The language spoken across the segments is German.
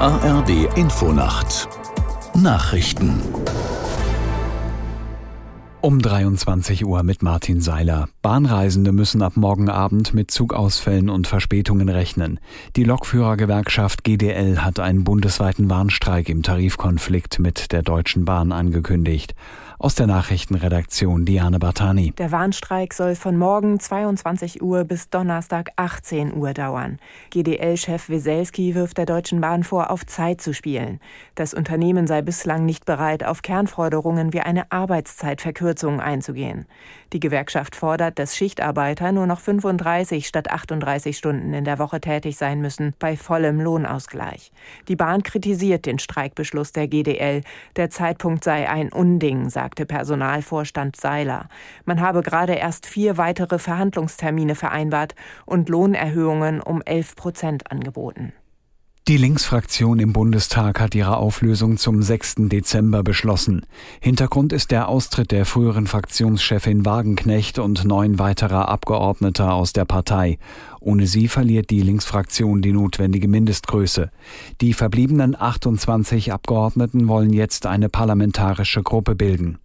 ARD Infonacht Nachrichten um 23 Uhr mit Martin Seiler. Bahnreisende müssen ab morgen Abend mit Zugausfällen und Verspätungen rechnen. Die Lokführergewerkschaft GDL hat einen bundesweiten Warnstreik im Tarifkonflikt mit der Deutschen Bahn angekündigt. Aus der Nachrichtenredaktion Diane Bartani. Der Warnstreik soll von morgen 22 Uhr bis Donnerstag 18 Uhr dauern. GDL-Chef Weselski wirft der Deutschen Bahn vor, auf Zeit zu spielen. Das Unternehmen sei bislang nicht bereit, auf Kernforderungen wie eine Arbeitszeitverkürzung einzugehen. Die Gewerkschaft fordert, dass Schichtarbeiter nur noch 35 statt 38 Stunden in der Woche tätig sein müssen, bei vollem Lohnausgleich. Die Bahn kritisiert den Streikbeschluss der GDL. Der Zeitpunkt sei ein Unding, sagt sagte Personalvorstand Seiler. Man habe gerade erst vier weitere Verhandlungstermine vereinbart und Lohnerhöhungen um 11 Prozent angeboten. Die Linksfraktion im Bundestag hat ihre Auflösung zum 6. Dezember beschlossen. Hintergrund ist der Austritt der früheren Fraktionschefin Wagenknecht und neun weiterer Abgeordneter aus der Partei. Ohne sie verliert die Linksfraktion die notwendige Mindestgröße. Die verbliebenen 28 Abgeordneten wollen jetzt eine parlamentarische Gruppe bilden.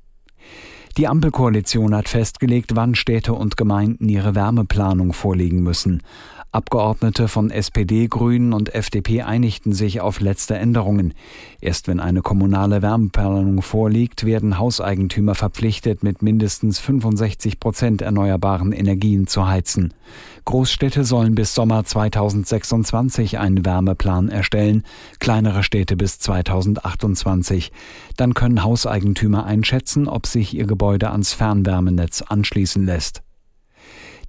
Die Ampelkoalition hat festgelegt, wann Städte und Gemeinden ihre Wärmeplanung vorlegen müssen. Abgeordnete von SPD, Grünen und FDP einigten sich auf letzte Änderungen. Erst wenn eine kommunale Wärmeplanung vorliegt, werden Hauseigentümer verpflichtet, mit mindestens 65 Prozent erneuerbaren Energien zu heizen. Großstädte sollen bis Sommer 2026 einen Wärmeplan erstellen, kleinere Städte bis 2028. Dann können Hauseigentümer einschätzen, ob sich ihr Gebäude ans Fernwärmenetz anschließen lässt.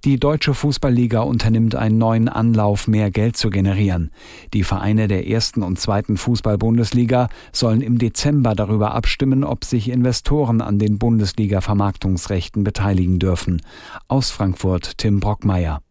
Die Deutsche Fußballliga unternimmt einen neuen Anlauf, mehr Geld zu generieren. Die Vereine der ersten und zweiten Fußball-Bundesliga sollen im Dezember darüber abstimmen, ob sich Investoren an den Bundesliga-Vermarktungsrechten beteiligen dürfen. Aus Frankfurt Tim Brockmeier.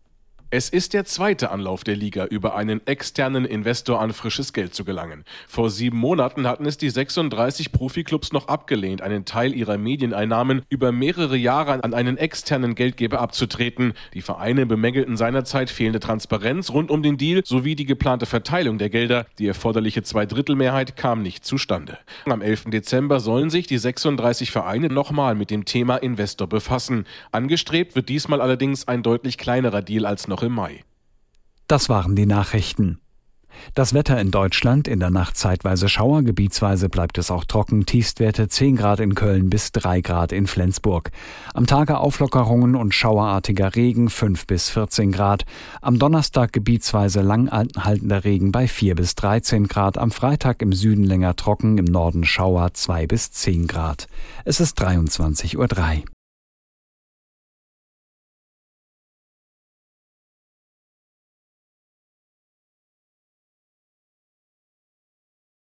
Es ist der zweite Anlauf der Liga, über einen externen Investor an frisches Geld zu gelangen. Vor sieben Monaten hatten es die 36 Profiklubs noch abgelehnt, einen Teil ihrer Medieneinnahmen über mehrere Jahre an einen externen Geldgeber abzutreten. Die Vereine bemängelten seinerzeit fehlende Transparenz rund um den Deal sowie die geplante Verteilung der Gelder. Die erforderliche Zweidrittelmehrheit kam nicht zustande. Am 11. Dezember sollen sich die 36 Vereine nochmal mit dem Thema Investor befassen. Angestrebt wird diesmal allerdings ein deutlich kleinerer Deal als noch noch im Mai. Das waren die Nachrichten. Das Wetter in Deutschland, in der Nacht zeitweise Schauer, gebietsweise bleibt es auch trocken, Tiefstwerte 10 Grad in Köln bis 3 Grad in Flensburg. Am Tage Auflockerungen und schauerartiger Regen 5 bis 14 Grad. Am Donnerstag gebietsweise langanhaltender Regen bei 4 bis 13 Grad. Am Freitag im Süden länger trocken, im Norden Schauer 2 bis 10 Grad. Es ist 23.03 Uhr.